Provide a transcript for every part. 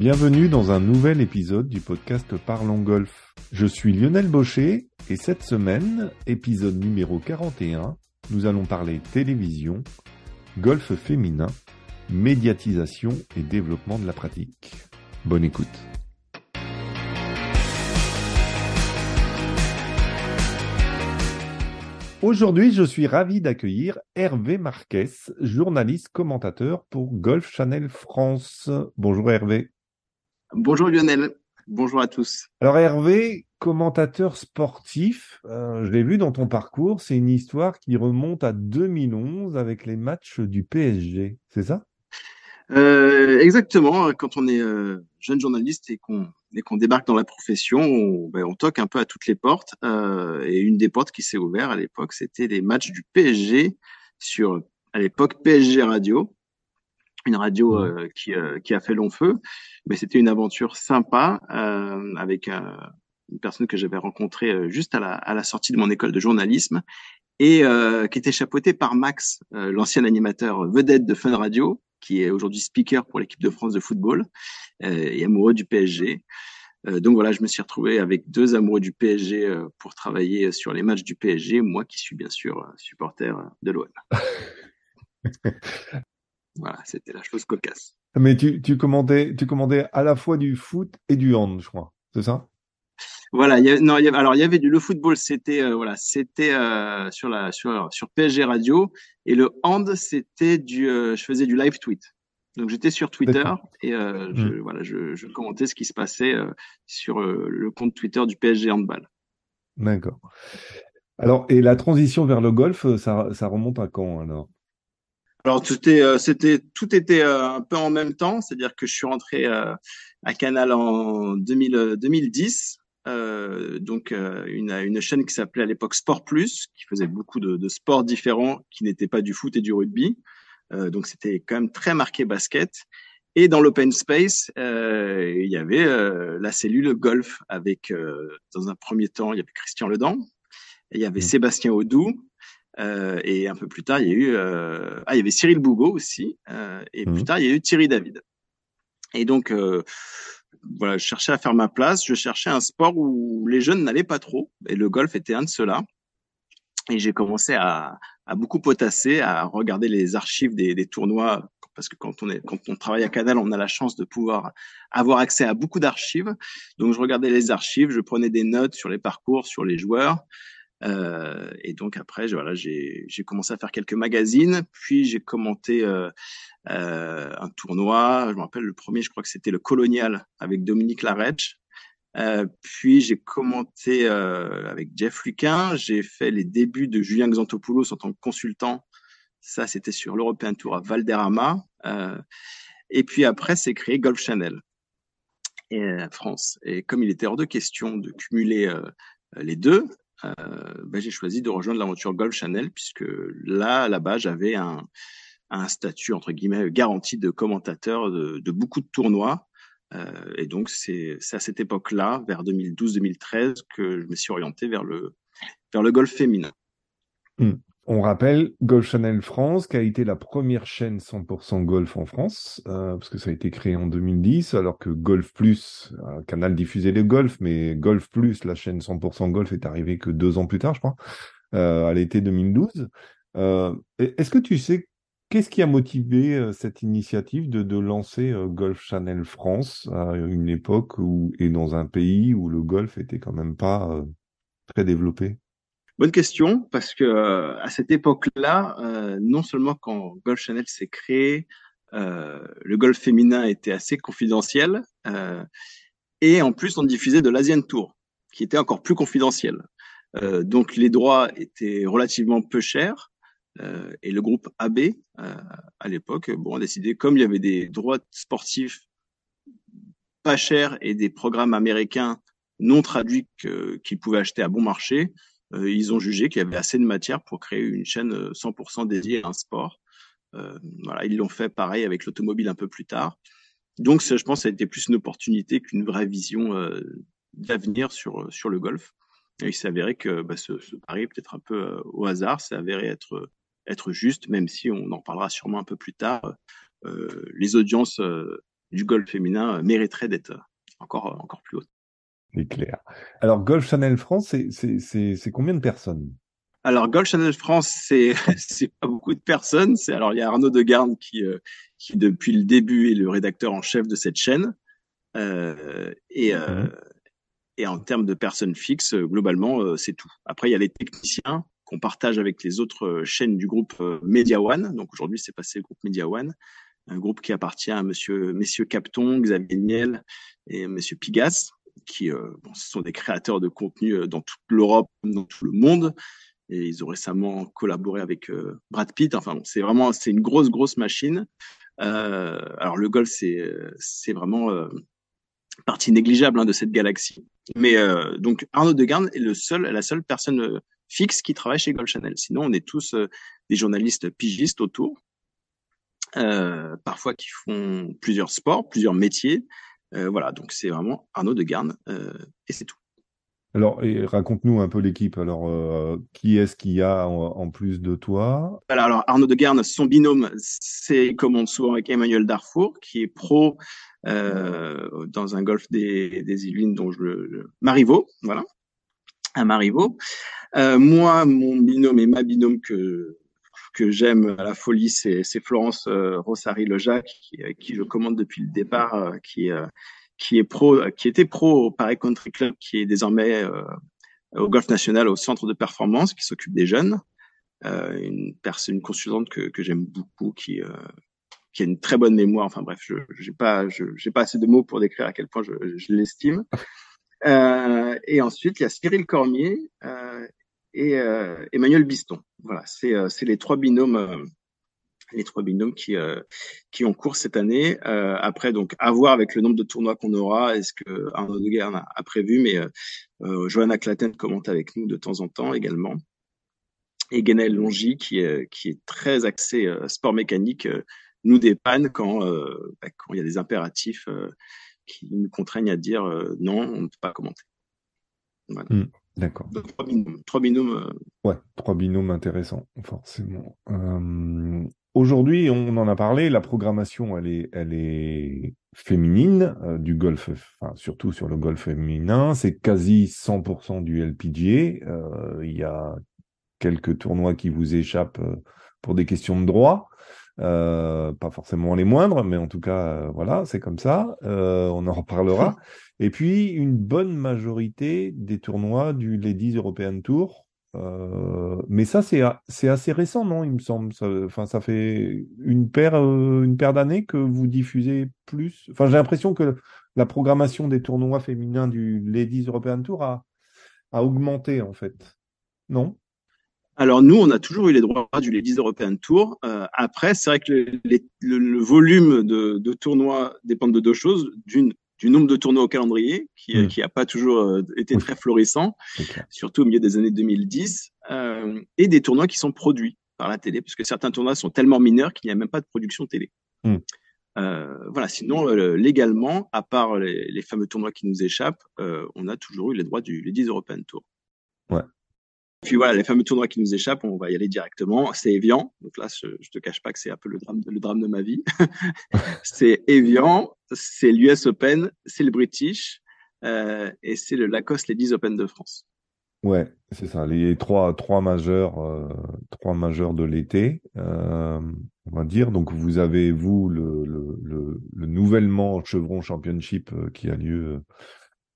Bienvenue dans un nouvel épisode du podcast Parlons Golf. Je suis Lionel Baucher et cette semaine, épisode numéro 41, nous allons parler télévision, golf féminin, médiatisation et développement de la pratique. Bonne écoute. Aujourd'hui, je suis ravi d'accueillir Hervé Marquez, journaliste commentateur pour Golf Channel France. Bonjour Hervé. Bonjour Lionel. Bonjour à tous. Alors Hervé, commentateur sportif, euh, je l'ai vu dans ton parcours, c'est une histoire qui remonte à 2011 avec les matchs du PSG, c'est ça? Euh, Exactement, quand on est euh, jeune journaliste et qu'on qu'on débarque dans la profession, on, ben, on, toque un peu à toutes les portes. Et une des portes qui s'est ouverte à l'époque, c'était les matchs du PSG sur, à l'époque, PSG Radio une radio mmh. euh, qui, euh, qui, a fait long feu, mais c'était une aventure sympa euh, avec une personne que j'avais rencontrée juste à la, à la, sortie de mon école de journalisme et qui était chapeautée par Max, l'ancien animateur vedette de Fun Radio, qui est aujourd'hui speaker pour l'équipe de France de football et amoureux du PSG. donc voilà, je me suis retrouvé avec deux amoureux du PSG pour travailler sur les matchs du PSG, moi qui suis bien sûr supporter de l'OM. Voilà, c'était la chose cocasse. Mais tu, tu, commandais, tu commandais à la fois du foot et du hand, je crois. C'est ça? Voilà. Y non, y alors il y avait du le football, c'était euh, voilà, c'était euh, sur la sur sur PSG Radio et le hand, c'était du, euh, je faisais du live tweet. Donc j'étais sur Twitter et je, hmm. voilà, je, je, commentais ce qui se passait sur le compte Twitter du PSG handball. D'accord. Alors et la transition vers le golf, ça, ça remonte à quand alors? Alors tout était, euh, c'était, tout était euh, un peu en même temps, c'est-à-dire que je suis rentré euh, à Canal en 2000, 2010, donc une, une chaîne qui s'appelait à l'époque Sport Plus, qui faisait beaucoup de, de sports différents, qui n'étaient pas du foot et du rugby. donc c'était quand même très marqué basket. Et dans l'open space, il y avait la cellule golf avec, dans un premier temps, il y avait Christian Ledan, il y avait mmh. Sébastien Audou, euh, et un peu plus tard, il y a eu euh, ah, il y avait Cyril Bougot aussi, euh, et plus mmh. tard, il y a eu Thierry David. Et donc voilà, je cherchais à faire ma place. Je cherchais un sport où les jeunes n'allaient pas trop, et le golf était un de ceux-là. Et j'ai commencé à, à, beaucoup potasser, à regarder les archives des, des, tournois, parce que quand on est, quand on travaille à Canal, on a la chance de pouvoir avoir accès à beaucoup d'archives. Donc je regardais les archives, je prenais des notes sur les parcours, sur les joueurs. Euh, et donc après, voilà, j'ai commencé à faire quelques magazines, puis j'ai commenté euh, euh, un tournoi. Je me rappelle le premier, je crois que c'était le Colonial avec Dominique Larech. Euh, puis j'ai commenté euh, avec Jeff Luquin. J'ai fait les débuts de Julien Xantopoulos en tant que consultant. Ça, c'était sur l'European Tour à Valderrama. et puis après, c'est créé Golf Channel et France. Et comme il était hors de question de cumuler les deux, euh, ben, j'ai choisi de rejoindre l'aventure Golf Channel puisque là, là-bas, j'avais un, un statut entre guillemets garanti de commentateur de, de beaucoup de tournois. Euh, et donc c'est à cette époque-là, vers 2012-2013, que je me suis orienté vers le vers le golf féminin. Hmm. On rappelle Golf Channel France, qui a été la première chaîne 100% golf en France, euh, parce que ça a été créé en 2010, alors que Golf Plus, un canal diffusait le golf, mais Golf Plus, la chaîne 100% golf, est arrivée que deux ans plus tard, je crois, euh, à l'été 2012. Euh, Est-ce que tu sais qu'est-ce qui a motivé euh, cette initiative de, lancer Golf Channel France à une époque et dans un pays où le golf était quand même pas très développé? Bonne question, parce que euh, à cette époque-là, euh, non seulement quand Golf Channel s'est créé, euh, le golf féminin était assez confidentiel, et en plus on diffusait de l'Asian Tour, qui était encore plus confidentiel. donc les droits étaient relativement peu chers, et le groupe AB à l'époque, bon, a décidé comme il y avait des droits sportifs pas chers et des programmes américains non traduits qu'ils pouvaient acheter à bon marché, euh, ils ont jugé qu'il y avait assez de matière pour créer une chaîne 100% euh, dédiée à un sport. Euh, voilà, ils l'ont fait pareil avec l'automobile un peu plus tard. Donc, je pense, ça a été plus une opportunité qu'une vraie vision d'avenir sur sur le golf. Et il s'est avéré que bah, ce, ce, pari, peut-être un peu au hasard, s'est avéré être être juste, même si on en parlera sûrement un peu plus tard. Euh, les audiences du golf féminin mériterait d'être encore, encore plus haute. C'est clair. Alors, Golf Channel France, c'est combien de personnes? Alors, Golf Channel France, c'est c'est pas beaucoup de personnes. C'est alors il y a Arnaud Degarde qui qui depuis le début est le rédacteur en chef de cette chaîne. Euh, et euh, mmh. et en termes de personnes fixes, globalement, c'est tout. Après, il y a les techniciens qu'on partage avec les autres chaînes du groupe Media One. Donc aujourd'hui, c'est passé le groupe Media One un groupe qui appartient à monsieur, messieurs Capton, Xavier Niel et monsieur Pigas, qui euh, sont des créateurs de contenu euh, dans toute l'Europe, dans tout le monde. Et ils ont récemment collaboré avec euh, Brad Pitt. Enfin, c'est vraiment, c'est une grosse, grosse machine. Alors le golf, c'est, c'est vraiment partie négligeable hein, de cette galaxie. Mais donc Arnaud Degarde est le seul, la seule personne fixe qui travaille chez Golf Channel. Sinon, on est tous des journalistes pigistes autour parfois qui font plusieurs sports, plusieurs métiers. Euh, voilà, donc c'est vraiment Arnaud de Garne euh, et c'est tout. Alors, raconte-nous un peu l'équipe. Alors, euh, qui est-ce qu'il y a en, plus de toi? Alors, Arnaud de Garne, son binôme, c'est commande souvent avec Emmanuel Darfour, qui est pro euh, dans un golf des, des Yvelines, dont je le Marivaux, voilà, à Marivaux. Euh, moi, mon binôme et ma binôme que que j'aime à la folie, c'est Florence euh, Rossari Lejac, qui, je commande depuis le départ, euh, qui, euh, qui est pro, qui était pro au Paris Country Club, qui est désormais au Golf National, au centre de performance, qui s'occupe des jeunes. une personne, une consultante que, que j'aime beaucoup, qui qui a une très bonne mémoire. Enfin bref, je j'ai pas j'ai pas assez de mots pour décrire à quel point je, l'estime. Euh, et ensuite, il y a Cyril Cormier euh, et euh, Emmanuel Biston. Voilà, c'est euh, les trois binômes euh, les trois binômes qui qui ont cours cette année. après, donc, à voir avec le nombre de tournois qu'on aura. Est-ce que Arnaud de a, a, prévu Mais euh, Johanna Claten commente avec nous de temps en temps également. Et Guénel Longy, qui est qui est très axé sport mécanique, nous dépanne quand bah, quand il y a des impératifs qui nous contraignent à dire non, on ne peut pas commenter. Voilà. Hmm. D'accord. Trois binômes. Trois binômes. Euh. Ouais, trois binômes intéressants, forcément. Euh, aujourd'hui, on en a parlé, la programmation, elle est, elle est féminine, euh, du golf, enfin, surtout sur le golf féminin. C'est quasi 100% du LPGA. Il y a quelques tournois qui vous échappent pour des questions de droit. Euh, pas forcément les moindres, mais en tout cas, euh, voilà, c'est comme ça. Euh, on en reparlera. Et puis, une bonne majorité des tournois du Ladies European Tour. mais ça, c'est c'est assez récent, non Il me semble. Enfin, ça, fait une paire une paire d'années que vous diffusez plus. Enfin, j'ai l'impression que la programmation des tournois féminins du Ladies European Tour a a augmenté en fait. Non? Alors nous, on a toujours eu les droits du Ladies European Tour. Euh, après, c'est vrai que le, volume de, tournois dépend de deux choses. D'une, du nombre de tournois au calendrier, qui n'a hmm. pas toujours euh, été très florissant, surtout au milieu des années 2010, euh, et des tournois qui sont produits par la télé, puisque certains tournois sont tellement mineurs qu'il n'y a même pas de production télé. Hmm. voilà. Sinon, légalement, à part les, fameux tournois qui nous échappent, on a toujours eu les droits du Ladies European Tour. Puis voilà, les fameux tournois qui nous échappent, on va y aller directement. C'est Evian. Donc là, je, je te cache pas que c'est un peu le drame, le drame de ma vie. c'est Evian, c'est l'US Open, c'est le British euh, et c'est le Lacoste Ladies Open de France. Ouais, c'est ça. Les trois, trois majeurs, euh, trois majeurs de l'été, euh, on va dire. Donc vous avez vous le, le, le, le nouvellement Chevron Championship qui a lieu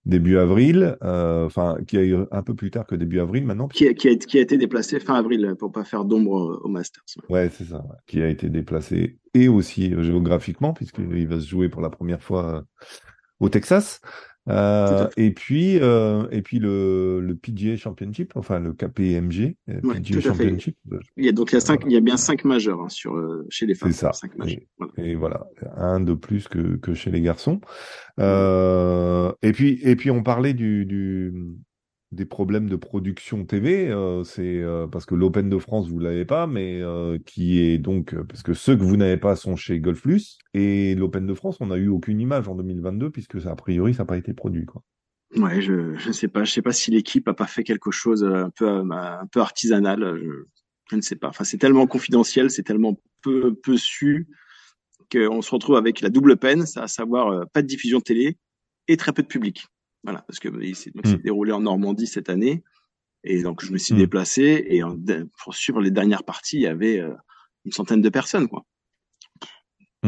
début avril, euh, enfin qui a eu un peu plus tard que début avril maintenant. Qui a, qui a, qui a été déplacé fin avril pour pas faire d'ombre au Masters. Ouais, c'est ça, qui a été déplacé et aussi géographiquement puisqu'il va se jouer pour la première fois euh, au Texas. Euh, et puis, euh, et puis le, le PGA Championship, enfin le KPMG euh, PGA Championship. Il y a donc il y a cinq, il y a bien cinq majeurs hein, sur euh, chez les femmes. C'est ça. Cinq majeurs. Et, voilà. un de plus que que chez les garçons. Euh, et puis et puis on parlait du du des problèmes de production TV, euh, c'est euh, parce que l'Open de France vous l'avez pas, mais euh, qui est donc parce que ceux que vous n'avez pas sont chez Golf Plus et l'Open de France on n'a eu aucune image en 2022 puisque ça, a priori ça n'a pas été produit quoi. Ouais, je je sais pas, je sais pas si l'équipe a pas fait quelque chose un peu un peu artisanal, je, je ne sais pas. Enfin c'est tellement confidentiel, c'est tellement peu peu su qu'on se retrouve avec la double peine, à savoir pas de diffusion télé et très peu de public. Voilà, parce que il s'est mm. déroulé en Normandie cette année. Et donc, je me suis mm. déplacé et pour suivre les dernières parties, il y avait une centaine de personnes, quoi.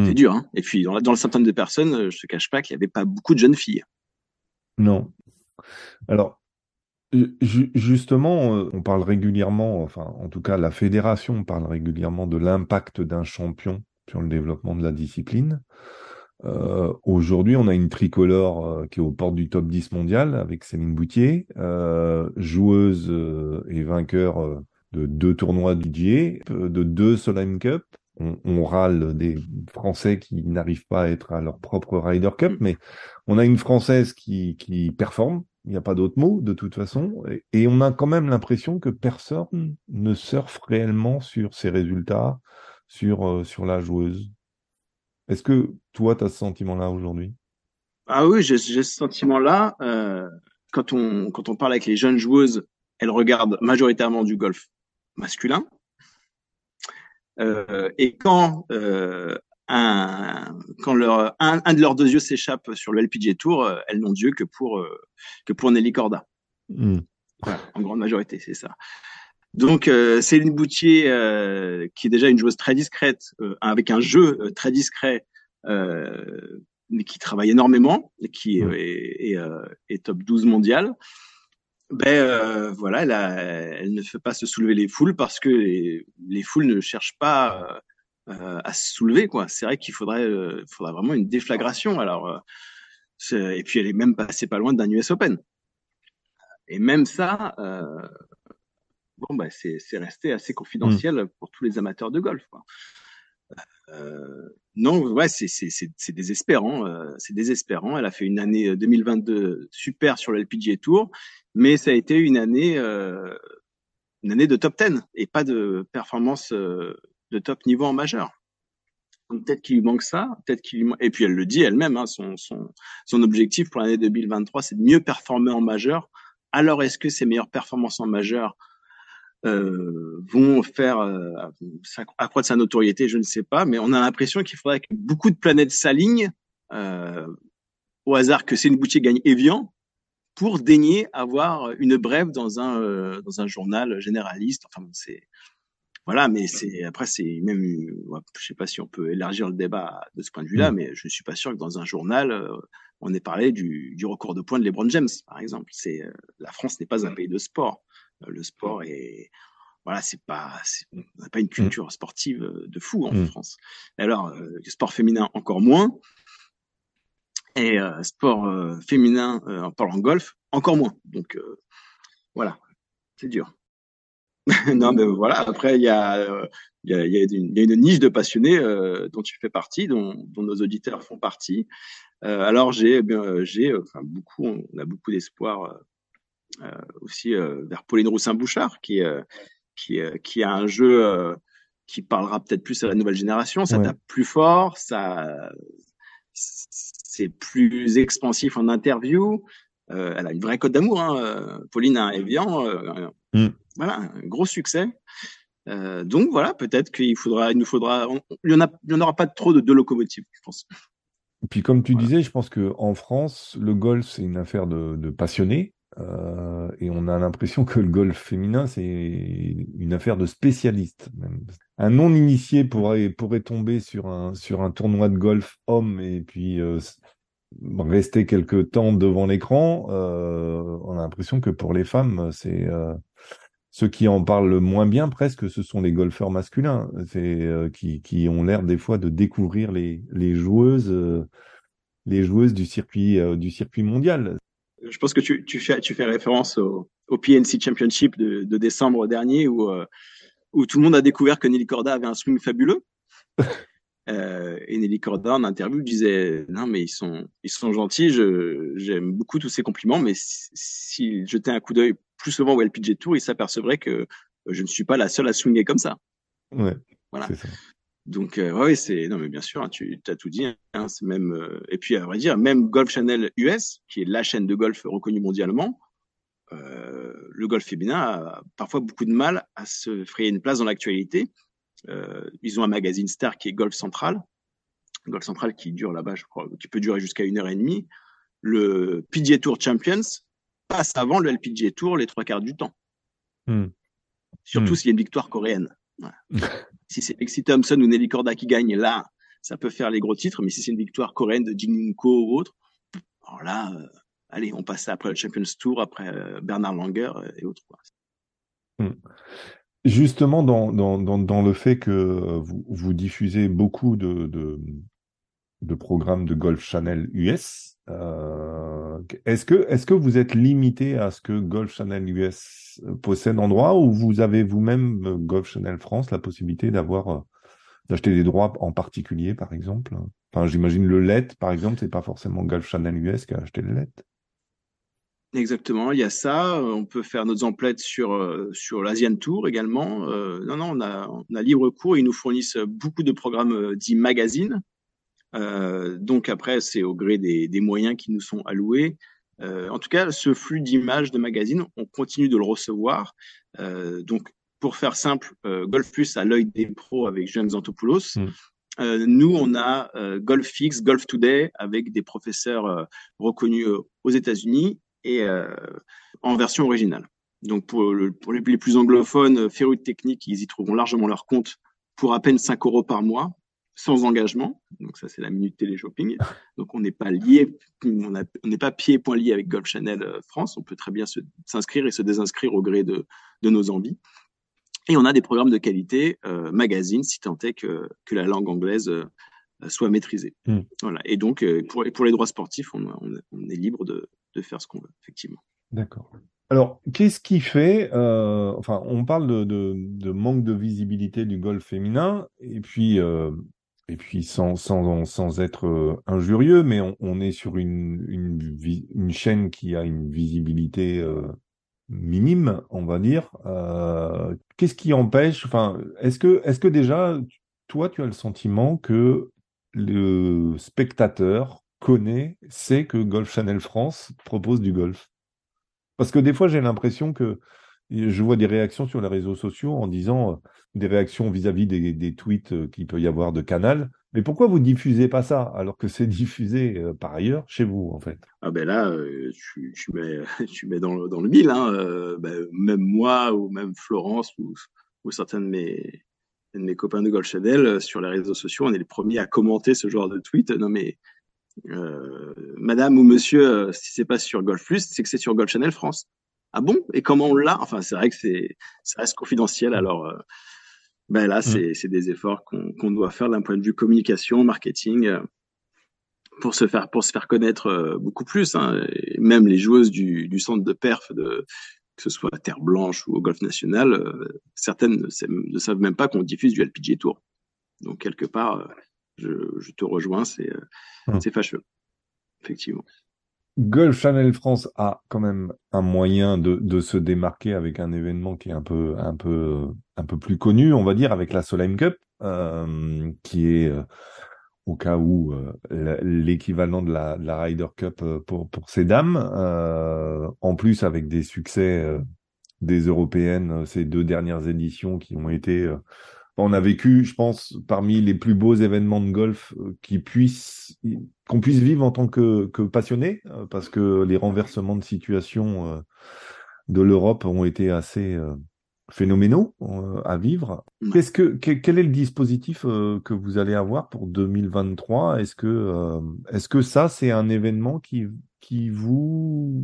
C'est dur, hein. Et puis, dans la, dans la centaine de personnes, je te cache pas qu'il y avait pas beaucoup de jeunes filles. Non. Alors, Justement, euh, on parle régulièrement, enfin, en tout cas, la fédération parle régulièrement de l'impact d'un champion sur le développement de la discipline. Euh, aujourd'hui, on a une tricolore euh, qui est aux portes du top 10 mondial avec Céline Boutier, joueuse et vainqueur de deux tournois DJ, de deux Solheim Cup. On, on, râle des Français qui n'arrivent pas à être à leur propre Ryder Cup, mm. mais on a une Française qui, qui performe, il n'y a pas d'autre mot de toute façon, et, on a quand même l'impression que personne ne surfe réellement sur ces résultats, sur, euh, sur la joueuse. Est-ce que toi, tu as ce sentiment-là aujourd'hui? Ah oui, j'ai ce sentiment-là. Euh, quand, on, quand on parle avec les jeunes joueuses, elles regardent majoritairement du golf masculin. Euh, et quand euh, un, quand leur, un, un, de leurs deux yeux s'échappe sur le LPG Tour, euh, elles n'ont Dieu que pour, euh, que pour Nelly Corda. Hmm. en grande majorité, c'est ça. Donc, euh, Céline Boutier, euh, qui est déjà une joueuse très discrète, avec un jeu très discret, mais qui travaille énormément, et qui est, est, est, top 12 mondial, ben voilà, elle, a, elle, ne fait pas se soulever les foules parce que les, les foules ne cherchent pas euh, à se soulever quoi. C'est vrai qu'il faudrait, euh, faudrait vraiment une déflagration. Alors euh, et puis elle est même passée pas loin d'un US Open. Et même ça, bon bah c'est resté assez confidentiel mmh. pour tous les amateurs de golf. Quoi. Euh, non, ouais, c'est c'est désespérant, euh, c'est désespérant. Elle a fait une année 2022 super sur l'LPGA Tour, mais ça a été une année euh, une année de top 10 et pas de performance de top niveau en majeur. Peut-être qu'il lui manque ça, peut-être qu'il lui et puis elle le dit elle-même, hein, son, son, son objectif pour l'année 2023, c'est de mieux performer en majeur. Alors est-ce que ces meilleures performances en majeur euh, vont faire euh, accroître sa notoriété Je ne sais pas, mais on a l'impression qu'il faudrait que beaucoup de planètes s'alignent euh, au hasard que c'est une boutique gagne Evian pour daigner avoir une brève dans un euh, dans un journal généraliste. Enfin, c'est voilà, mais c'est après c'est même, je sais pas si on peut élargir le débat de ce point de vue-là, mmh. mais je ne suis pas sûr que dans un journal euh, on ait parlé du, du record de points de LeBron James, par exemple. C'est euh, la France n'est pas un pays de sport. Euh, le sport est voilà, c'est pas, on n'a pas une mmh. culture sportive de fou en mmh. France. Alors, le sport féminin encore moins, et sport féminin en parlant golf encore moins. Donc voilà, c'est dur. non, mais voilà. Après, il y a, euh, il y a, y a, une, y a une niche de passionnés euh, dont tu fais partie, dont, dont nos auditeurs font partie. Euh, alors, j'ai, eh j'ai, enfin, beaucoup, on a beaucoup d'espoir euh, aussi vers Pauline Roussin-Bouchard, qui, qui, qui a un jeu qui parlera peut-être plus à la nouvelle génération. Ça tape plus fort, ça, c'est plus expansif en interview. elle a une vraie cote d'amour. Hein. Pauline a Evian. Mm voilà, un gros succès. Euh, donc voilà, peut-être qu'il faudra, il nous faudra, il y en en aura pas trop de deux locomotives, je pense. Et puis comme tu disais, je pense que en France, le golf c'est une affaire de, de passionnés. Euh, et on a l'impression que le golf féminin, c'est une affaire de spécialistes. Un non-initié pourrait, tomber sur un, tournoi de golf homme et puis euh, rester quelque temps devant l'écran. Euh, on a l'impression que pour les femmes, c'est ceux qui en parlent le moins bien presque, ce sont les golfeurs masculins, c'est qui, ont l'air des fois de découvrir les, joueuses, les joueuses du circuit mondial. Je pense que tu, tu fais tu fais référence au, au PNC Championship de, de, décembre dernier où où tout le monde a découvert que Nelly Corda avait un swing fabuleux. Euh, et Nelly Corda en interview disait non mais ils sont ils sont gentils, j'aime beaucoup tous ces compliments, mais s'ils jetaient un coup d'œil plus souvent au LPG Tour, ils s'apercevraient que je ne suis pas la seule à swinger comme ça. Ouais. Voilà. Ça. Donc euh, ouais c'est non mais bien sûr hein, tu as tout dit hein, c'est même euh, et puis à vrai dire même Golf Channel US qui est la chaîne de golf reconnue mondialement euh, le golf féminin a parfois beaucoup de mal à se frayer une place dans l'actualité euh, ils ont un magazine star qui est Golf Central. golf central qui dure là-bas, je crois, qui peut durer jusqu'à une heure et demie. Le PGA Tour Champions passe avant le LPGA Tour les trois quarts du temps. Hmm. Surtout hmm. s'il y a une victoire coréenne. si c'est Lexi Thompson ou Nelly Korda qui gagne, là, ça peut faire les gros titres. Mais si c'est une victoire coréenne de Jin Ko ou autre, alors là, euh, allez, on passe après le Champions Tour, après euh, Bernard Langer euh, et autres. Hmm. Justement, dans, dans, dans, le fait que vous, vous diffusez beaucoup de, de, de, programmes de Golf Channel US, euh, est-ce que, vous êtes limité à ce que Golf Channel US possède en droit ou vous avez vous-même, Golf Channel France, la possibilité d'avoir d'acheter des droits en particulier, par exemple? J'imagine le LED, par exemple, c'est pas forcément Golf Channel US qui a acheté le LED. Exactement, il y a ça. On peut faire nos emplettes sur euh, sur l'Asian Tour également. Euh, non, non, on a, on libre cours. Ils nous fournissent beaucoup de programmes euh, dits magazines. Donc après, c'est au gré des, des, moyens qui nous sont alloués. en tout cas, ce flux d'images de magazines, on continue de le recevoir. donc, pour faire simple, Golf Plus a l'œil des pros avec Julien Xantopoulos. Mm. nous, on a Golf Fix, Golf Today avec des professeurs reconnus aux États-Unis et euh, en version originale. Donc pour, pour les, plus anglophones, euh, férus de technique, ils y trouveront largement leur compte pour à peine 5 euros par mois, sans engagement. Donc ça, c'est la minute télé-shopping. Donc on n'est pas lié, on n'est pas pied et point lié avec Golf Channel euh, France. On peut très bien s'inscrire et se désinscrire au gré de, de, nos envies. Et on a des programmes de qualité, euh, magazine, si tant est que, que la langue anglaise soit maîtrisée. Hmm. Voilà. Et donc, pour, pour les droits sportifs, on, on est libre de, de faire ce qu'on veut, effectivement. D'accord. Alors, qu'est-ce qui fait, euh, enfin, on parle de, manque de visibilité du golf féminin, et puis, euh, et puis sans, sans, sans être euh, injurieux, mais on, est sur une, une, chaîne qui a une visibilité minime, on va dire. Qu'est-ce qui empêche, enfin, est-ce que, est-ce que déjà, toi, tu as le sentiment que le spectateur connaît, sait que Golf Channel France propose du golf? Parce que des fois, j'ai l'impression que je vois des réactions sur les réseaux sociaux en disant euh, des réactions vis-à-vis des, tweets euh, qu'il peut y avoir de Canal. Mais pourquoi vous diffusez pas ça alors que c'est diffusé euh, par ailleurs chez vous en fait? Ah ben là, mets, tu mets dans le, dans le mille. Hein, ben, même moi ou même Florence ou, certains de mes, copains de Golf Channel sur les réseaux sociaux, on est les premiers à commenter ce genre de tweet. Non mais euh, madame ou monsieur, euh, si c'est pas sur Golf Plus, c'est que c'est sur Golf Channel France. Ah bon? Et comment on l'a? Enfin, c'est vrai que c'est ça reste confidentiel. Alors, euh, ben là, mm. c'est des efforts qu'on doit faire d'un point de vue communication, marketing, pour se faire pour se faire connaître beaucoup plus. Hein. même les joueuses du, du centre de perf de que ce soit à Terre Blanche ou au Golf National, certaines ne, ne, savent même pas qu'on diffuse du LPGA Tour. Donc quelque part, je, te rejoins, c'est euh, hum. c'est fâcheux, effectivement. Golf Channel France a quand même un moyen de, se démarquer avec un événement qui est un peu un peu un peu plus connu, on va dire, avec la Solheim Cup, euh, qui est euh, au cas où l'équivalent de la, de la, Ryder Cup pour pour ces dames. en plus, avec des succès des européennes ces deux dernières éditions qui ont été on a vécu, je pense, parmi les plus beaux événements de golf euh, qui puissent, qu'on puisse vivre en tant que, que passionné, euh, parce que les renversements de situation euh, de l'Europe ont été assez phénoménaux à vivre. Qu'est-ce que quel est le dispositif que vous allez avoir pour 2023 Est-ce que est-ce que ça c'est un événement qui qui vous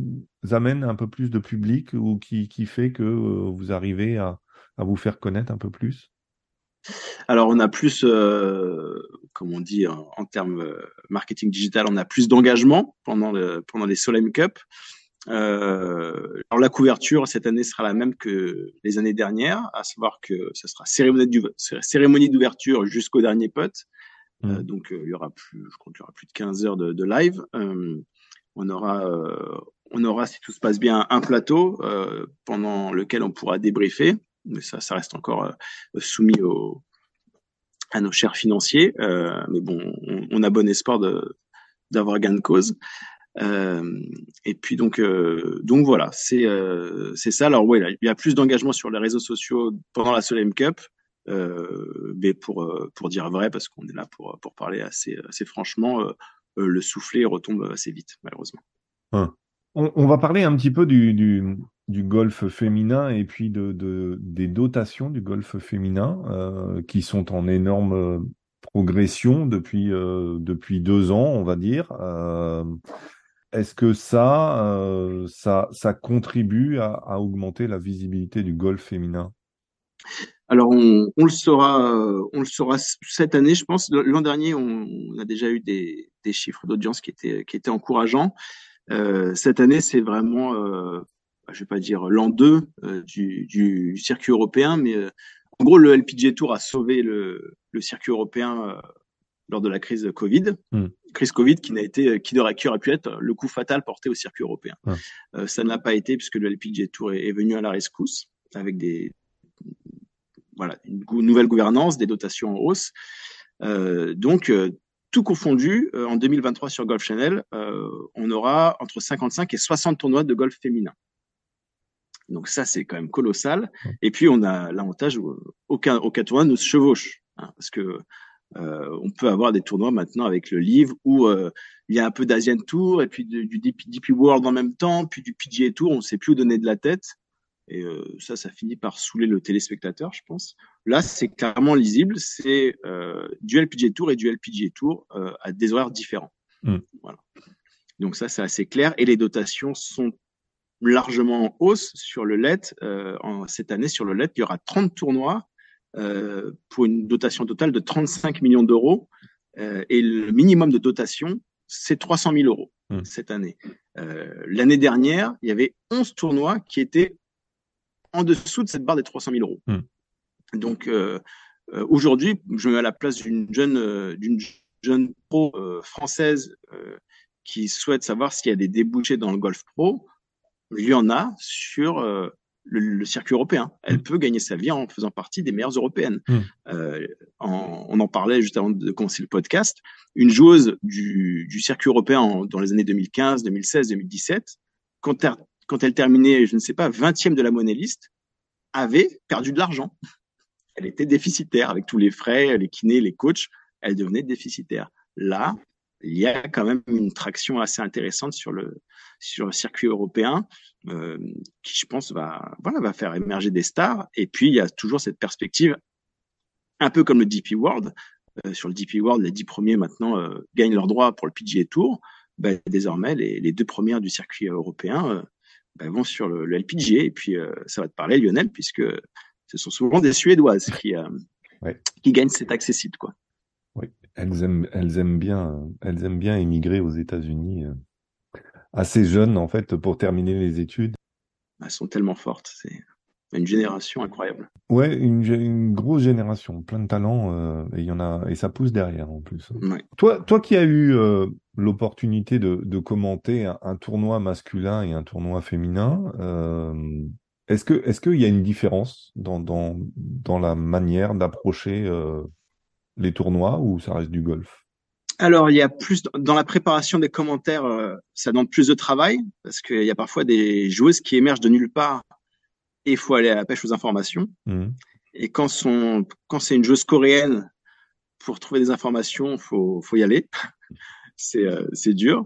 amène un peu plus de public ou qui qui fait que vous arrivez à à vous faire connaître un peu plus? Alors, on a plus, euh, comme on dit en, termes euh, marketing digital, on a plus d'engagement pendant, le, pendant les Solheim Cup. Euh, alors, la couverture cette année sera la même que les années dernières, à savoir que ce sera cérémonie d'ouverture jusqu'au dernier pote. Mmh. donc, il y aura plus, je crois qu'il y aura plus de 15 heures de, de live. on aura, on aura, si tout se passe bien, un plateau pendant lequel on pourra débriefer mais ça, ça reste encore euh, soumis au, à nos chers financiers. Euh, mais bon, on, a bon espoir d'avoir gain de cause. Euh, et puis donc donc voilà, c'est c'est ça. Alors ouais, il y a plus d'engagement sur les réseaux sociaux pendant la Solheim Cup. mais pour pour dire vrai, parce qu'on est là pour pour parler assez assez franchement, le soufflet retombe assez vite, malheureusement. Hein. On, va parler un petit peu du, du, du golf féminin et puis de, de, des dotations du golf féminin euh, qui sont en énorme progression depuis, euh, depuis deux ans, on va dire. Euh, est-ce que ça, euh, ça, ça contribue à, à, augmenter la visibilité du golf féminin? Alors on, on, le saura, on le saura cette année, je pense. L'an dernier, on, on, a déjà eu des, des chiffres d'audience qui étaient, qui étaient encourageants. Euh, cette année, c'est vraiment, euh, je vais pas dire l'an 2 euh, du, du, circuit européen, mais euh, en gros, le LPG Tour a sauvé le, le circuit européen lors de la crise Covid, hmm. crise Covid qui n'a été, qui aurait, qui aurait pu être le coup fatal porté au circuit européen. ça ne l'a pas été puisque le LPG Tour est, est, venu à la rescousse avec des, voilà, une nouvelle gouvernance, des dotations en hausse. Euh, donc, tout confondu, euh, en 2023 sur Golf Channel, euh, on aura entre 55 et 60 tournois de golf féminin. Donc ça, c'est quand même colossal. Et puis on a l'avantage où aucun, aucun tournoi ne se chevauche, hein, parce que euh, on peut avoir des tournois maintenant avec le livre où il y a un peu d'Asian Tour et puis du, du DP, World en même temps, puis du PGA Tour. On ne sait plus où donner de la tête. Et euh, ça, ça finit par saouler le téléspectateur, je pense. Là, c'est clairement lisible. C'est euh, du LPGA Tour et du LPGA Tour euh, à des horaires différents. Mm. Voilà. Donc ça, c'est assez clair. Et les dotations sont largement en hausse sur le LED. Euh, en, cette année, sur le LED, il y aura 30 tournois euh, pour une dotation totale de 35 millions d'euros. Euh, et le minimum de dotation, c'est 300 000 euros mm. cette année. L'année dernière, il y avait 11 tournois qui étaient en dessous de cette barre des 300 000 euros. Hmm. Donc euh, euh, aujourd'hui, je me mets à la place d'une jeune, euh, d'une jeune pro française qui souhaite savoir s'il y a des débouchés dans le golf pro. Il y en a sur le, circuit européen. Elle hmm. peut gagner sa vie en faisant partie des meilleures européennes. Hmm. on en parlait juste avant de commencer le podcast. Une joueuse du, du circuit européen dans les années 2015, 2016, 2017, quand elle, quand elle terminait, je ne sais pas, 20e de la monnaie liste, avait perdu de l'argent. Elle était déficitaire avec tous les frais, les kinés, les coachs. Elle devenait déficitaire. Là, il y a quand même une traction assez intéressante sur le sur le circuit européen euh, qui, je pense, va voilà va faire émerger des stars. Et puis il y a toujours cette perspective, un peu comme le DP World. Euh, sur le DP World, les dix premiers maintenant euh, gagnent leurs droits pour le PGA Tour. Ben, désormais, les, les, deux premières du circuit européen ben, vont sur le, le, LPGA. Et puis, ça va te parler, Lionel, puisque ce sont souvent des Suédoises qui, qui gagnent cet accessible. Quoi. Elles aiment, elles aiment bien, elles aiment bien émigrer aux États-Unis euh, assez jeunes, en fait, pour terminer les études. Elles sont tellement fortes. C'est une génération incroyable. Ouais, une, une grosse génération, plein de talents, euh, et il y en a, et ça pousse derrière en plus. Ouais. Toi, toi qui as eu euh, l'opportunité de, de, commenter un, un, tournoi masculin et un tournoi féminin, euh, est-ce que, est-ce qu'il y a une différence dans, dans, dans la manière d'approcher les tournois ou ça reste du golf? Alors, il y a plus dans la préparation des commentaires, euh, ça demande plus de travail parce qu'il y a parfois des joueuses qui émergent de nulle part et il faut aller à la pêche aux informations. Mmh. Et quand, son, quand c'est une joueuse coréenne, pour trouver des informations, faut, faut y aller. c'est, euh, c'est dur.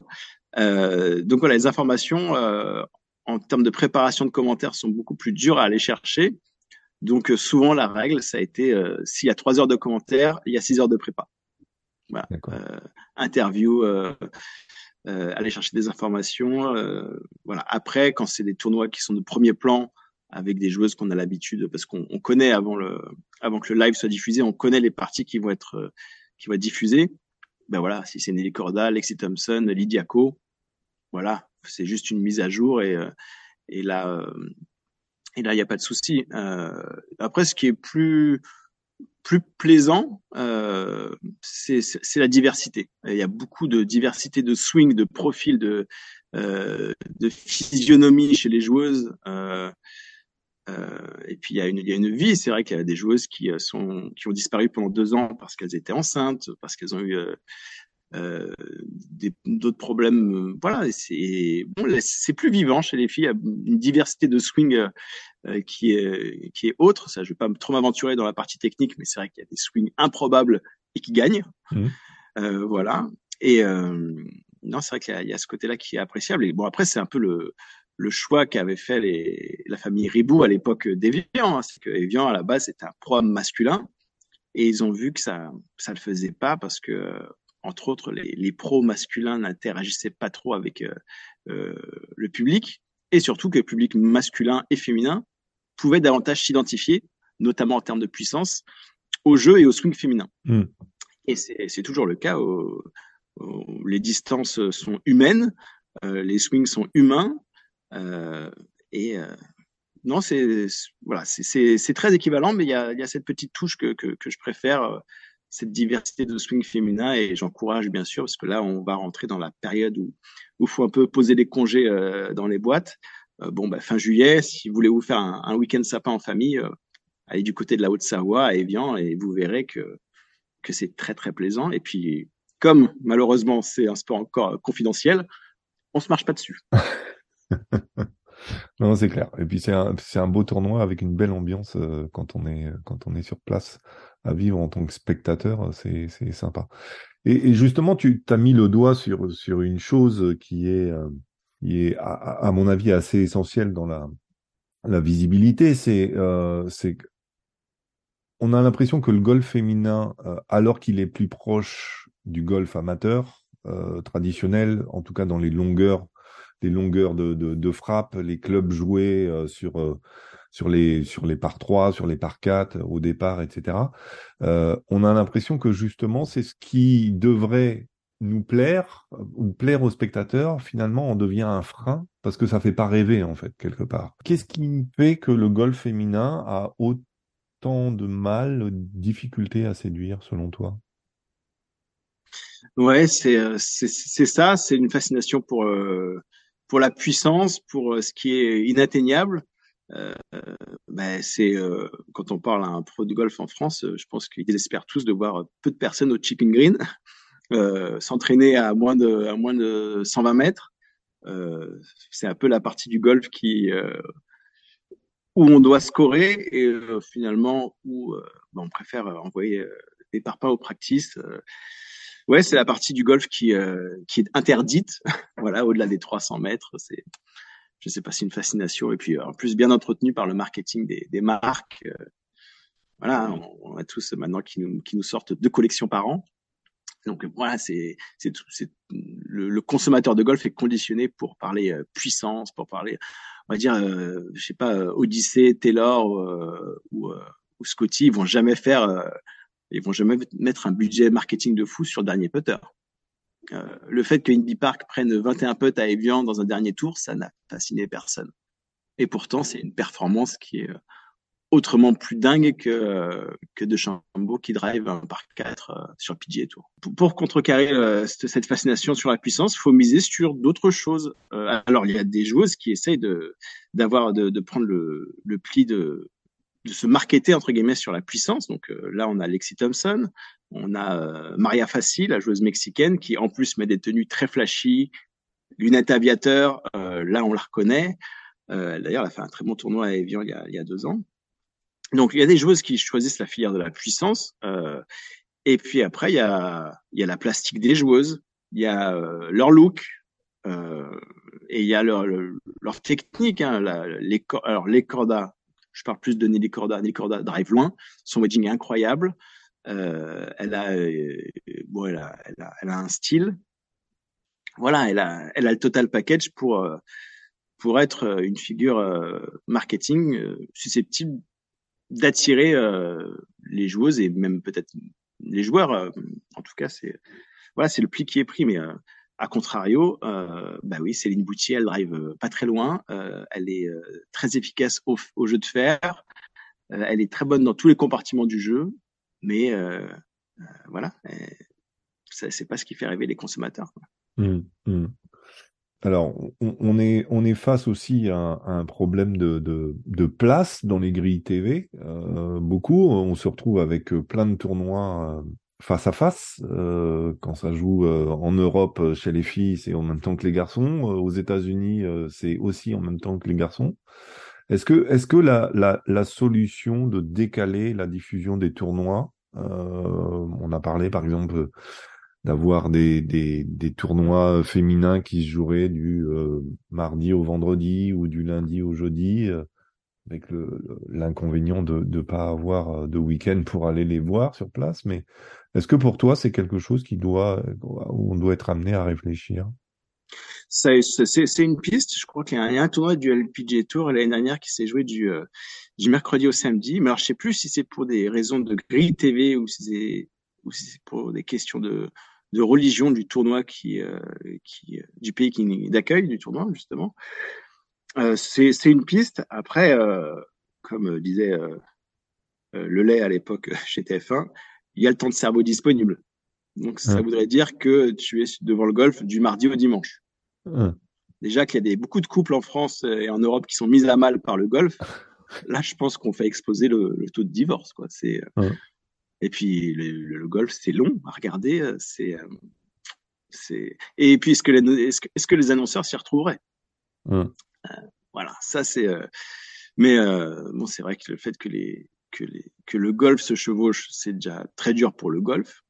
Euh, donc voilà, les informations en termes de préparation de commentaires sont beaucoup plus dures à aller chercher. Donc euh, souvent la règle, ça a été euh, s'il y a trois heures de commentaires, il y a six heures de prépa. Voilà. interview, aller chercher des informations. voilà. Après, quand c'est des tournois qui sont de premier plan, avec des joueuses qu'on a l'habitude, parce qu'on connaît avant le, avant que le live soit diffusé, on connaît les parties qui vont être, euh, qui vont être diffusées. Ben voilà, si c'est Nelly Corda, Lexi Thompson, Lydia Co, voilà, c'est juste une mise à jour et, euh, et là, euh, et là, il n'y a pas de souci. Euh, après, ce qui est plus, plus plaisant, euh, c'est la diversité. Il y a beaucoup de diversité de swing, de profil, de, euh, de physionomie chez les joueuses. Euh, euh, et puis il y a une, il y a une vie. C'est vrai qu'il y a des joueuses qui euh, sont qui ont disparu pendant deux ans parce qu'elles étaient enceintes, parce qu'elles ont eu euh, d'autres problèmes. voilà, c'est bon, c'est plus vivant chez les filles. Il y a une diversité de swing qui est qui est autre. Ça, je vais pas trop m'aventurer dans la partie technique, mais c'est vrai qu'il y a des swings improbables et qui gagnent. Mmh. voilà. Et non, c'est vrai qu'il y, a ce côté-là qui est appréciable. Et bon, après, c'est un peu le, le choix qu'avait fait les, la famille Ribou à l'époque d'Evian. Hein. C'est que Evian, à la base, c'était un programme masculin. Et ils ont vu que ça ça le faisait pas parce que, entre autres, les, les pros masculins n'interagissaient pas trop avec euh, euh, le public. Et surtout que le public masculin et féminin pouvait davantage s'identifier, notamment en termes de puissance, au jeu et au swing féminin. Hmm. Et c'est toujours le cas. Au, les distances sont humaines, euh, les swings sont humains. Euh, et euh, non, c'est voilà, c'est très équivalent, mais il y a, y a, cette petite touche que, que, que je préfère, cette diversité de swing féminin, et j'encourage bien sûr, parce que là, on va rentrer dans la période où il faut un peu poser des congés dans les boîtes. bon, bah, fin juillet, si vous voulez vous faire un, week-end sapin en famille, allez du côté de la Haute-Savoie, à Evian, et vous verrez que, que c'est très très plaisant. Et puis, comme malheureusement c'est un sport encore confidentiel, on se marche pas dessus. non, c'est clair. Et puis c'est un, un beau tournoi avec une belle ambiance euh, quand on est quand on est sur place à vivre en tant que spectateur, c'est c'est sympa. Et, justement, tu as mis le doigt sur sur une chose qui est euh, qui est à, mon avis assez essentielle dans la la visibilité, c'est euh, c'est on a l'impression que le golf féminin, euh, alors qu'il est plus proche du golf amateur euh, traditionnel, en tout cas dans les longueurs, les longueurs de, de, frappe, les clubs joués sur sur les sur les par 3, sur les par 4 au départ, etc. on a l'impression que justement c'est ce qui devrait nous plaire ou plaire aux spectateurs, finalement, on devient un frein parce que ça fait pas rêver en fait quelque part. Qu'est-ce qui fait que le golf féminin a autant de mal, de difficultés à séduire selon toi? Ouais, c'est euh, c'est ça, c'est une fascination pour euh, pour la puissance, pour euh, ce qui est inatteignable. Euh, ben c'est quand on parle à un pro de golf en France, je pense qu'ils espèrent tous de voir peu de personnes au chipping green s'entraîner à moins de à moins de 120 mètres. c'est un peu la partie du golf qui où on doit scorer et finalement où ben, on préfère envoyer des parpaings au practice. Ouais, c'est la partie du golf qui, euh, qui est interdite. voilà, au-delà des 300 mètres, c'est, je sais pas, c'est une fascination. Et puis, en plus, bien entretenu par le marketing des, des marques. Euh, voilà, on, a tous maintenant qui nous, qui nous sortent deux collections par an. Donc voilà, c'est c'est le, le, consommateur de golf est conditionné pour parler euh, puissance, pour parler, on va dire, euh, je sais pas, Odyssey, Taylor ou, ou Scotty, ils vont jamais faire ils vont jamais mettre un budget marketing de fou sur le dernier putter. Euh, le fait que Indy Park prenne 21 putts à Evian dans un dernier tour, ça n'a fasciné personne. Et pourtant, c'est une performance qui est euh, autrement plus dingue que euh, que de Chambeau qui drive un par 4 euh, sur PGA Tour. Pour, pour contrecarrer cette fascination sur la puissance, il faut miser sur d'autres choses. alors, il y a des joueuses qui essayent de d'avoir de, de prendre le, le pli de de se marketer entre guillemets sur la puissance. Donc euh, là, on a Lexi Thompson, on a euh, Maria Fassi, la joueuse mexicaine, qui en plus met des tenues très flashy, lunettes aviateur. Euh, là, on la reconnaît. D'ailleurs, elle a fait un très bon tournoi à Evian il y a, il y a deux ans. Donc, il y a des joueuses qui choisissent la filière de la puissance. et puis après, il y a, il y a la plastique des joueuses, il y a leur look, et il y a leur, leur, technique. Hein, la, les, alors, les cordas, je parle plus de Nelly Corda. Nelly Corda drive loin. Son wedging est incroyable. Euh, elle, a, euh, bon, elle, a, elle, a, elle, a, un style. Voilà, elle a, elle a le total package pour, euh, pour être une figure marketing susceptible d'attirer les joueuses et même peut-être les joueurs. en tout cas, c'est voilà, c'est le pli qui est pris. Mais a contrario, euh, bah oui, Céline Boutier, elle drive euh, pas très loin. Euh, elle est euh, très efficace au, jeu de fer. Elle est très bonne dans tous les compartiments du jeu, mais voilà, c'est pas ce qui fait rêver les consommateurs. Mmh, mmh. Alors, on, est face aussi à, un problème de, de, place dans les grilles TV. beaucoup, on se retrouve avec plein de tournois face à face. quand ça joue en Europe chez les filles, c'est en même temps que les garçons. aux États-Unis, c'est aussi en même temps que les garçons. Est-ce que, est-ce que la, la, la, solution de décaler la diffusion des tournois, on a parlé par exemple d'avoir des, des, des, tournois féminins qui se joueraient du mardi au vendredi ou du lundi au jeudi avec l'inconvénient de ne pas avoir euh, de week-end pour aller les voir sur place. Mais est-ce que pour toi, c'est quelque chose qui doit, où on doit être amené à réfléchir? C'est une piste. Je crois qu'il y, a un tournoi du LPG Tour l'année dernière qui s'est joué du, euh, du mercredi au samedi. Mais alors, sais plus si c'est pour des raisons de grille TV ou si c'est pour des questions de, de religion du tournoi qui, euh, qui du pays qui d'accueil du tournoi justement. Euh, c'est une piste. Après, euh, comme disait euh, le lait à l'époque chez TF1, il y a le temps de cerveau disponible. Donc, ça voudrait dire que tu es devant le golf du mardi au dimanche. Déjà qu'il y a des, beaucoup de couples en France et en Europe qui sont mis à mal par le golf. Là, je pense qu'on fait exploser le, taux de divorce. Quoi. C'est, Et puis, le, golf, c'est long à regarder. C'est, c'est... Et puis, est-ce que, les, est-ce que, est-ce que les annonceurs s'y retrouveraient? Voilà, ça c'est. Euh, mais euh, bon, c'est vrai que le fait que les que les que le golf se chevauche, c'est déjà très dur pour le golf.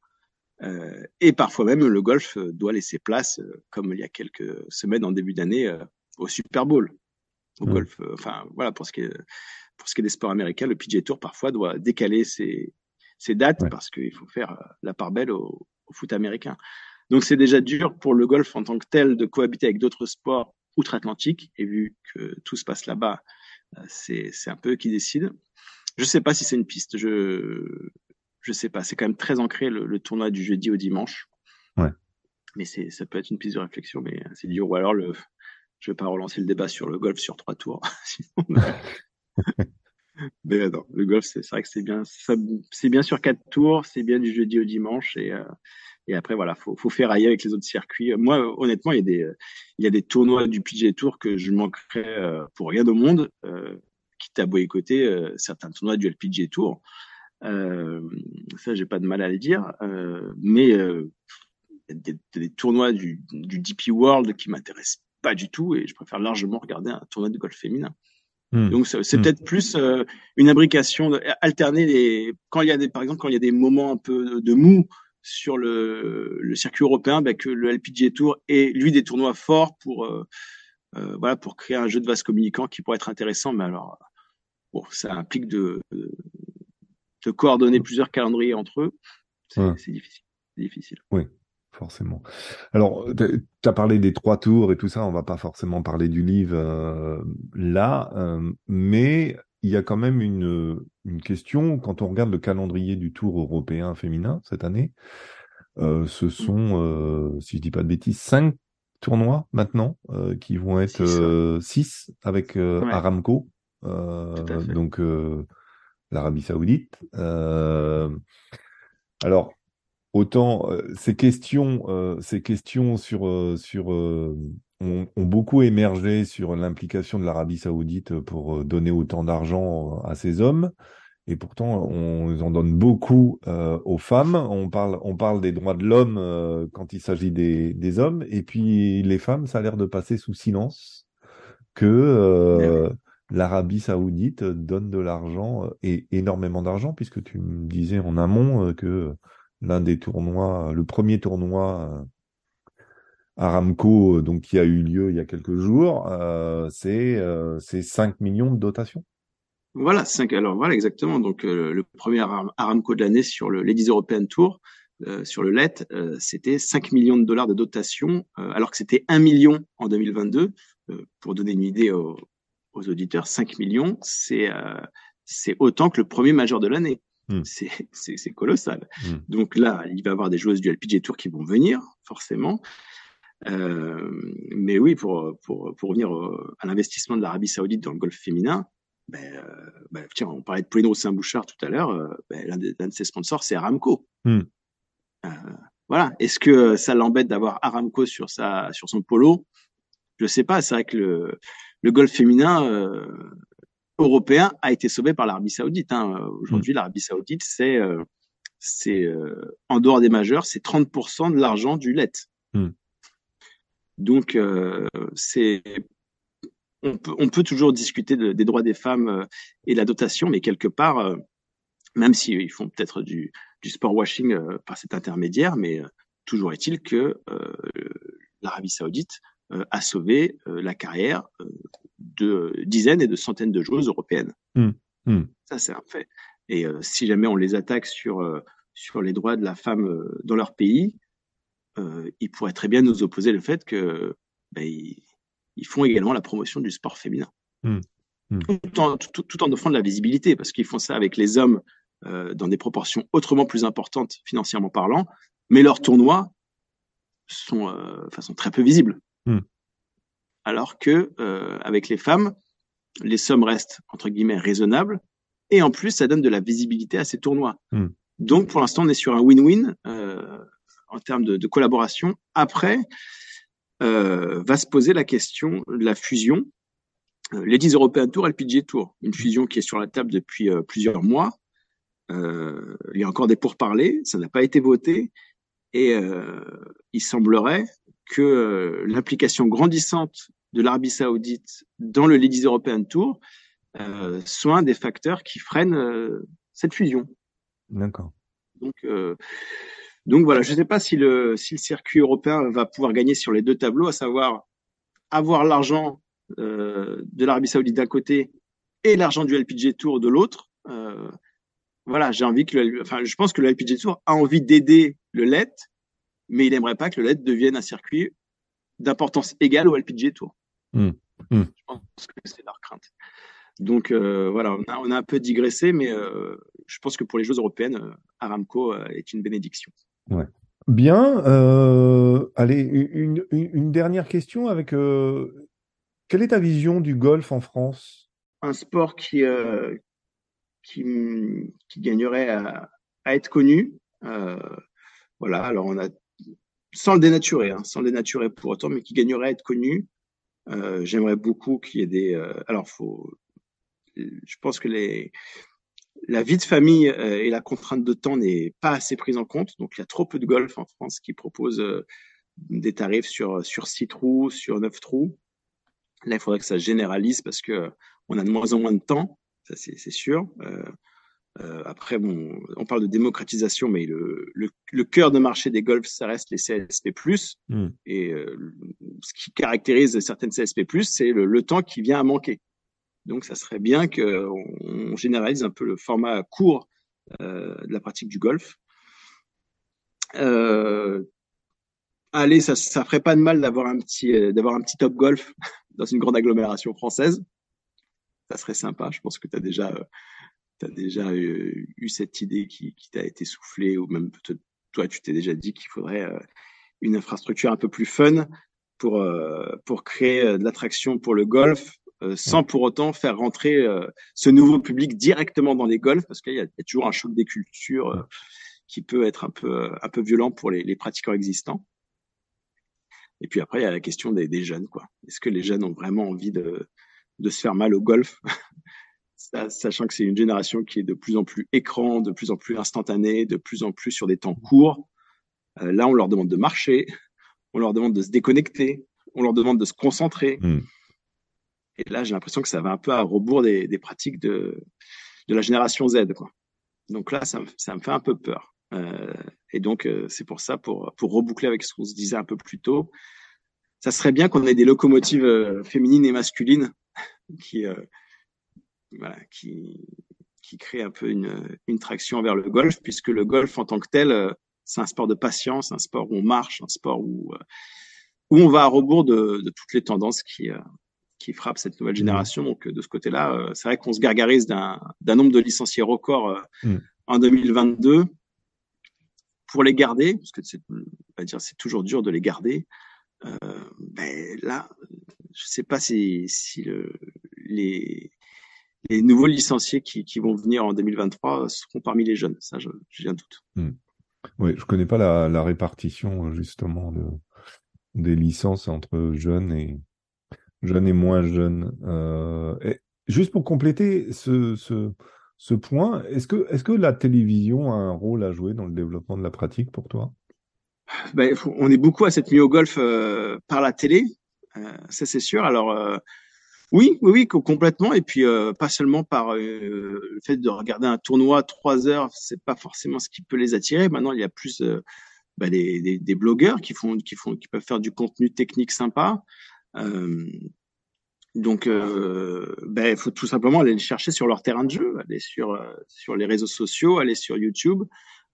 Euh, et parfois même, le golf doit laisser place, comme il y a quelques semaines en début d'année, au Super Bowl. Au mmh. golf, enfin voilà, pour ce qui est pour ce qui est des sports américains, le PGA Tour parfois doit décaler ses, ses dates parce qu'il faut faire la part belle au, au foot américain. Donc c'est déjà dur pour le golf en tant que tel de cohabiter avec d'autres sports outre-Atlantique. Et vu que tout se passe là-bas, euh, c'est un peu eux qui décident. Je sais pas si c'est une piste. Je je sais pas. C'est quand même très ancré le, tournoi du jeudi au dimanche. Ouais. Mais c'est ça peut être une piste de réflexion, mais c'est dur. Ou alors le je vais pas relancer le débat sur le golf sur trois tours. mais non, le golf, c'est vrai que c'est bien, c'est bien sur quatre tours, c'est bien du jeudi au dimanche et euh, et après, voilà, faut, faut faire ailleurs avec les autres circuits. Moi, honnêtement, il y a des, il y a des tournois du PGA Tour que je manquerais euh, pour rien au monde, euh, quitte à boycotter euh, certains tournois du LPGA Tour. Euh, ça, j'ai pas de mal à le dire. Euh, mais euh, il y a des, des, tournois du, du DP World qui m'intéressent pas du tout et je préfère largement regarder un tournoi de golf féminin. Hmm. Donc c'est hmm. peut-être plus une imbrication, de, alterner les quand il y a des par exemple quand il y a des moments un peu de mou sur le, le circuit européen, bah, que le LPGA Tour ait lui des tournois forts pour euh, euh, voilà pour créer un jeu de vase communicant qui pourrait être intéressant. Mais alors bon, ça implique de, de, coordonner plusieurs calendriers entre eux. C'est difficile. difficile. Oui forcément. Alors, tu as parlé des trois tours et tout ça, on va pas forcément parler du livre euh, là, euh, mais il y a quand même une, une, question, quand on regarde le calendrier du Tour européen féminin cette année, euh, ce mmh. sont, si je dis pas de bêtises, cinq tournois maintenant qui vont être six, avec Aramco, donc l'Arabie Saoudite. alors, autant ces questions, ces questions sur sur ont, ont, beaucoup émergé sur l'implication de l'Arabie saoudite pour euh, donner autant d'argent à ces hommes. Et pourtant, on en donne beaucoup euh, aux femmes. On parle, on parle des droits de l'homme euh, quand il s'agit des, des, hommes. Et puis les femmes, ça a l'air de passer sous silence que euh, l'Arabie saoudite donne de l'argent et énormément d'argent, puisque tu me disais en amont que l'un des tournois, le premier tournoi Aramco, donc qui a eu lieu il y a quelques jours, euh, c'est euh, 5 millions de dotations. Voilà, 5, alors voilà exactement. Donc euh, le premier Aramco de l'année sur le Ladies European Tour, euh, sur le LET, euh, c'était 5 millions de dollars de dotation, alors que c'était 1 million en 2022. pour donner une idée aux, aux auditeurs, 5 millions, c'est c'est autant que le premier majeur de l'année. Hmm. C'est colossal. Hmm. Donc là, il va y avoir des joueuses du LPG Tour qui vont venir, forcément. Euh, mais oui, pour, pour, pour revenir à l'investissement de l'Arabie Saoudite dans le golf féminin, ben, euh, ben, tiens, on parlait de Polino Saint-Bouchard tout à l'heure, euh, ben, l'un de, de, ses sponsors, c'est Aramco. Hmm. Euh, voilà. Est-ce que ça l'embête d'avoir Aramco sur sa sur son polo? Je sais pas. C'est vrai que le, le golf féminin euh, européen a été sauvé par l'Arabie Saoudite. Hein. Aujourd'hui, hmm. l'Arabie Saoudite, c'est c'est en dehors des majeurs, c'est 30% de l'argent du LET. Hmm. Donc c'est on peut, on peut toujours discuter des droits des femmes et la dotation, mais quelque part, même s'ils font peut-être du, du sport washing par cet intermédiaire, mais toujours est-il que l'Arabie saoudite a sauvé la carrière de dizaines et de centaines de joueuses européennes. Hmm. Hmm. Ça, c'est un fait. Et euh, si jamais on les attaque sur, euh, sur les droits de la femme euh, dans leur pays, ils pourraient très bien nous opposer le fait que ben, ils, font également la promotion du sport féminin. Hmm. Tout, en, tout, en, offrant de la visibilité, parce qu'ils font ça avec les hommes dans des proportions autrement plus importantes financièrement parlant, mais leurs tournois sont, façon très peu visibles alors que euh, avec les femmes, les sommes restent entre guillemets raisonnables et en plus ça donne de la visibilité à ces tournois. Hmm. Donc pour l'instant on est sur un win-win euh, en termes de, collaboration. Après euh, va se poser la question de la fusion Ladies European Tour LPGA Tour, une fusion qui est sur la table depuis plusieurs mois. il y a encore des pourparlers, ça n'a pas été voté et il semblerait que l'implication grandissante de l'Arabie Saoudite dans le Ladies European Tour euh, soit un des facteurs qui freinent euh, cette fusion. D'accord. Donc, euh, donc voilà, je ne sais pas si le, si le circuit européen va pouvoir gagner sur les deux tableaux, à savoir avoir l'argent euh, de l'Arabie Saoudite d'un côté et l'argent du LPG Tour de l'autre. Euh, voilà, j'ai envie que le, enfin, je pense que le LPG Tour a envie d'aider le LED, mais il n'aimerait pas que le LED devienne un circuit d'importance égale au LPG Tour. Hmm. Hmm. Je pense que c'est leur crainte. Donc euh, voilà, on a, un peu digressé, mais euh, je pense que pour les Jeux européennes, euh, Aramco est une bénédiction. Ouais. Bien. allez, une, dernière question avec. quelle est ta vision du golf en France? Un sport qui, qui, qui, gagnerait à, à être connu. voilà, alors on a sans le dénaturer, hein, sans le dénaturer pour autant, mais qui gagnerait à être connu. Euh, J'aimerais beaucoup qu'il y ait des. Euh, alors, faut. Je pense que les la vie de famille euh, et la contrainte de temps n'est pas assez prise en compte. Donc, il y a trop peu de golf en France qui proposent euh, des tarifs sur sur six trous, sur neuf trous. Là, il faudrait que ça généralise parce que on a de moins en moins de temps, ça c'est sûr. Euh, euh, après, bon, on parle de démocratisation, mais le, le, le, cœur de marché des golfs, ça reste les CSP+. Mm. Et euh, ce qui caractérise certaines CSP+, c'est le, le, temps qui vient à manquer. Donc, ça serait bien qu'on on généralise un peu le format court euh, de la pratique du golf. Euh, allez, ça, ça ferait pas de mal d'avoir un petit, euh, d'avoir un petit top golf dans une grande agglomération française. Ça serait sympa. Je pense que tu as déjà tu as déjà eu, cette idée qui, qui t'a été soufflée, ou même peut-être toi, tu t'es déjà dit qu'il faudrait euh, une infrastructure un peu plus fun pour, euh, pour créer euh, de l'attraction pour le golf, sans pour autant faire rentrer ce nouveau public directement dans les golfs, parce qu'il y, a toujours un choc des cultures qui peut être un peu, un peu violent pour les, les pratiquants existants. Et puis après, il y a la question des, des jeunes. quoi. Est-ce que les jeunes ont vraiment envie de, de se faire mal au golf? Sachant que c'est une génération qui est de plus en plus écran, de plus en plus instantanée, de plus en plus sur des temps courts. Euh, là, on leur demande de marcher, on leur demande de se déconnecter, on leur demande de se concentrer. Hmm. Et là, j'ai l'impression que ça va un peu à rebours des, des pratiques de, de la génération Z. Quoi. Donc là, ça, ça me fait un peu peur. Euh, et donc, euh, c'est pour ça, pour, pour reboucler avec ce qu'on se disait un peu plus tôt, ça serait bien qu'on ait des locomotives euh, féminines et masculines qui, euh, voilà, qui, qui crée un peu une, une traction vers le golf, puisque le golf en tant que tel, euh, c'est un sport de patience, un sport où on marche, un sport où, euh, où on va à rebours de, de toutes les tendances qui, euh, qui frappent cette nouvelle génération. Donc de ce côté-là, c'est vrai qu'on se gargarise d'un nombre de licenciés record mmh. en 2022 pour les garder, parce que c'est, va dire, c'est toujours dur de les garder. Euh, ben là, je sais pas si, si le, les, les nouveaux licenciés qui, qui, vont venir en 2023 seront parmi les jeunes. Ça, j'ai un doute. Hmm. Oui, je connais pas la, la répartition justement de, des licences entre jeunes et jeunes et moins jeunes. Euh, et juste pour compléter ce, ce, ce point. Est-ce que, la télévision a un rôle à jouer dans le développement de la pratique pour toi? Ben, On est beaucoup à cette mis au golf euh, par la télé, euh, ça c'est sûr. Alors oui, oui, oui, complètement. Et puis pas seulement par le fait de regarder un tournoi trois heures, c'est pas forcément ce qui peut les attirer. Maintenant, il y a plus ben, des, des, blogueurs qui font, qui font, qui peuvent faire du contenu technique sympa. Donc, euh, ben, il faut tout simplement aller le chercher sur leur terrain de jeu, aller sur euh, sur les réseaux sociaux, aller sur YouTube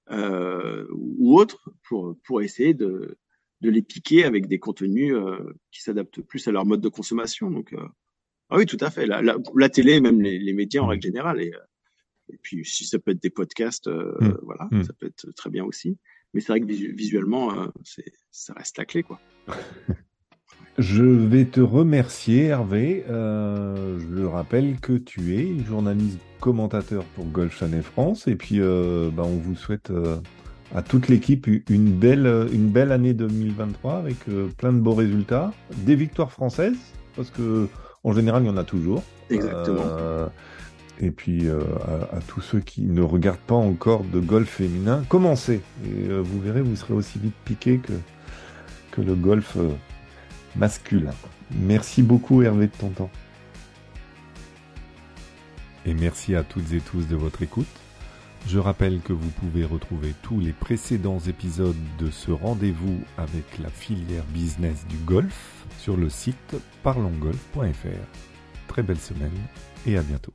euh, ou autres pour pour essayer de de les piquer avec des contenus euh, qui s'adaptent plus à leur mode de consommation. Donc, euh, ah oui, tout à fait. La, la, la télé, même les, les, médias en règle générale, et, et puis si ça peut être des podcasts, mmh. voilà, mmh. ça peut être très bien aussi. Mais c'est vrai que visuellement, c'est ça reste la clé, quoi. Je vais te remercier, Hervé. Euh, je le rappelle que tu es journaliste commentateur pour Golf Channel France. Et puis, euh, bah, on vous souhaite euh, à toute l'équipe une belle, une belle année 2023 avec euh, plein de beaux résultats, des victoires françaises, parce que en général, il y en a toujours. Exactement. Euh, et puis, à, à, tous ceux qui ne regardent pas encore de golf féminin, commencez. Et vous verrez, vous serez aussi vite piqué que, que le golf masculin. Merci beaucoup Hervé de ton temps. Et merci à toutes et tous de votre écoute. Je rappelle que vous pouvez retrouver tous les précédents épisodes de ce rendez-vous avec la filière business du golf sur le site parlongolf.fr. Très belle semaine et à bientôt.